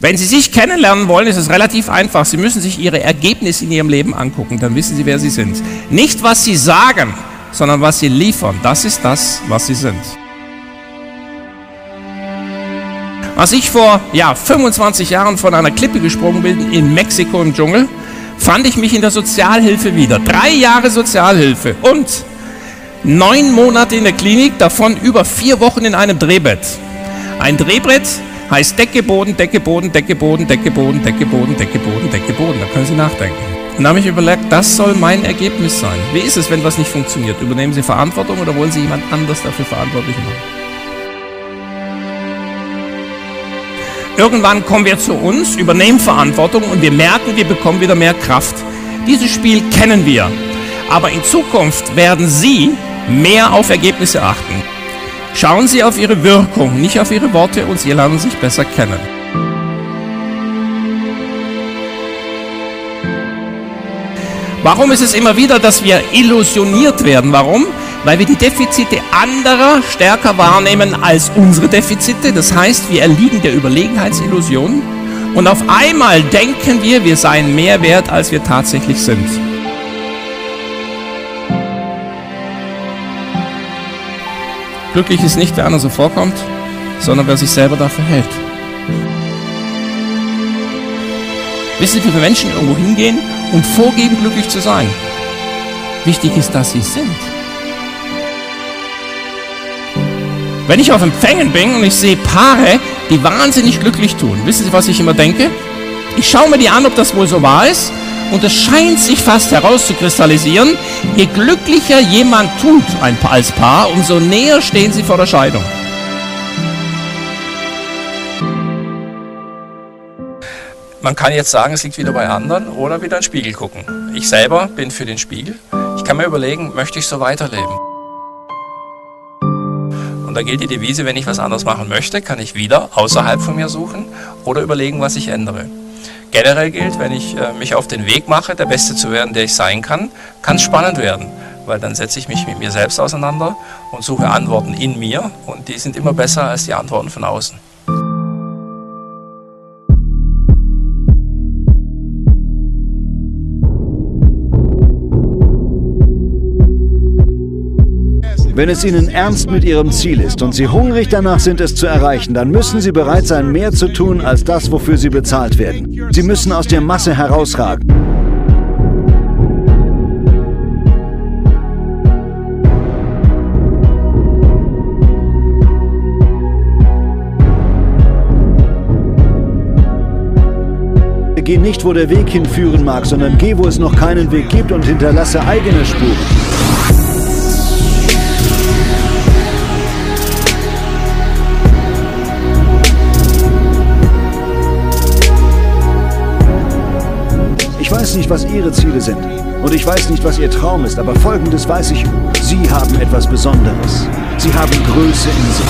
Wenn Sie sich kennenlernen wollen, ist es relativ einfach. Sie müssen sich Ihre Ergebnisse in Ihrem Leben angucken, dann wissen Sie, wer Sie sind. Nicht, was Sie sagen, sondern was Sie liefern. Das ist das, was Sie sind. Als ich vor ja, 25 Jahren von einer Klippe gesprungen bin in Mexiko im Dschungel, fand ich mich in der Sozialhilfe wieder. Drei Jahre Sozialhilfe und neun Monate in der Klinik, davon über vier Wochen in einem Drehbett. Ein Drehbrett heißt Decke, Boden, Decke, Boden, Decke, Boden, Decke, Boden, Decke, Boden, Decke, Boden, Decke, Boden. Da können Sie nachdenken. Und da habe ich überlegt, das soll mein Ergebnis sein. Wie ist es, wenn was nicht funktioniert? Übernehmen Sie Verantwortung oder wollen Sie jemand anders dafür verantwortlich machen? Irgendwann kommen wir zu uns, übernehmen Verantwortung und wir merken, wir bekommen wieder mehr Kraft. Dieses Spiel kennen wir. Aber in Zukunft werden Sie mehr auf Ergebnisse achten. Schauen Sie auf Ihre Wirkung, nicht auf Ihre Worte und Sie lernen sich besser kennen. Warum ist es immer wieder, dass wir illusioniert werden? Warum? Weil wir die Defizite anderer stärker wahrnehmen als unsere Defizite. Das heißt, wir erliegen der Überlegenheitsillusion und auf einmal denken wir, wir seien mehr wert, als wir tatsächlich sind. Glücklich ist nicht, wer einer so vorkommt, sondern wer sich selber dafür hält. Wissen Sie, wie viele Menschen irgendwo hingehen und vorgeben, glücklich zu sein? Wichtig ist, dass sie sind. Wenn ich auf Empfängen bin und ich sehe Paare, die wahnsinnig glücklich tun, wissen Sie, was ich immer denke? Ich schaue mir die an, ob das wohl so wahr ist. Und es scheint sich fast herauszukristallisieren, je glücklicher jemand tut als Paar, umso näher stehen sie vor der Scheidung. Man kann jetzt sagen, es liegt wieder bei anderen oder wieder in den Spiegel gucken. Ich selber bin für den Spiegel. Ich kann mir überlegen, möchte ich so weiterleben? Und da gilt die Devise, wenn ich was anderes machen möchte, kann ich wieder außerhalb von mir suchen oder überlegen, was ich ändere. Generell gilt, wenn ich äh, mich auf den Weg mache, der Beste zu werden, der ich sein kann, kann es spannend werden, weil dann setze ich mich mit mir selbst auseinander und suche Antworten in mir und die sind immer besser als die Antworten von außen. Wenn es Ihnen ernst mit Ihrem Ziel ist und Sie hungrig danach sind, es zu erreichen, dann müssen Sie bereit sein, mehr zu tun als das, wofür Sie bezahlt werden. Sie müssen aus der Masse herausragen. Geh nicht, wo der Weg hinführen mag, sondern geh, wo es noch keinen Weg gibt und hinterlasse eigene Spuren. Weiß nicht, was Ihre Ziele sind. Und ich weiß nicht, was Ihr Traum ist. Aber Folgendes weiß ich. Sie haben etwas Besonderes. Sie haben Größe in sich.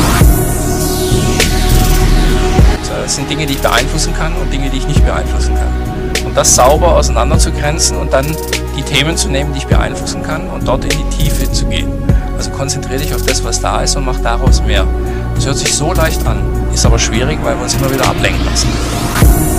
Es sind Dinge, die ich beeinflussen kann und Dinge, die ich nicht beeinflussen kann. Und das sauber auseinanderzugrenzen und dann die Themen zu nehmen, die ich beeinflussen kann und dort in die Tiefe zu gehen. Also konzentriere dich auf das, was da ist und mach daraus mehr. Das hört sich so leicht an, ist aber schwierig, weil wir uns immer wieder ablenken lassen.